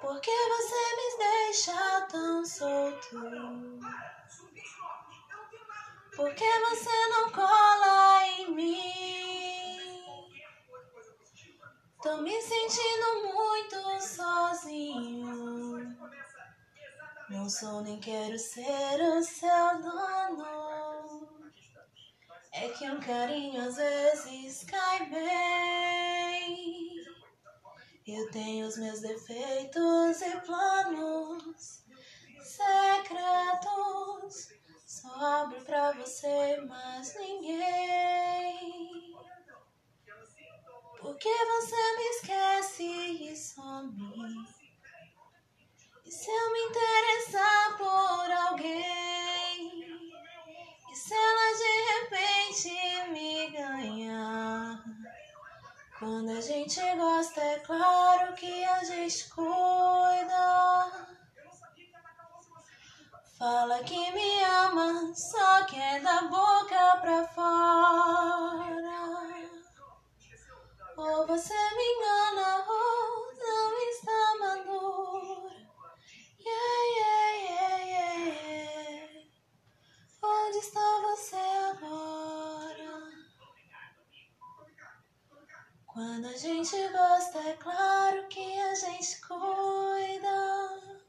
Por que você me deixa tão solto? Por que você não cola em mim? Tô me sentindo muito sozinho. Não sou nem quero ser o seu dono. É que um carinho às vezes cai bem. Eu tenho os meus defeitos e planos secretos. Só abro pra você, mas ninguém. Por que você me esquece e some? E se eu Quando a gente gosta, é claro que a gente cuida. Fala que me ama, só que é da boca pra fora. Ou você me engana, Quando a gente gosta, é claro que a gente cuida.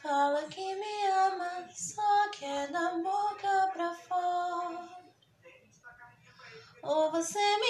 Fala que me ama, só que é da boca pra fora. Ou você me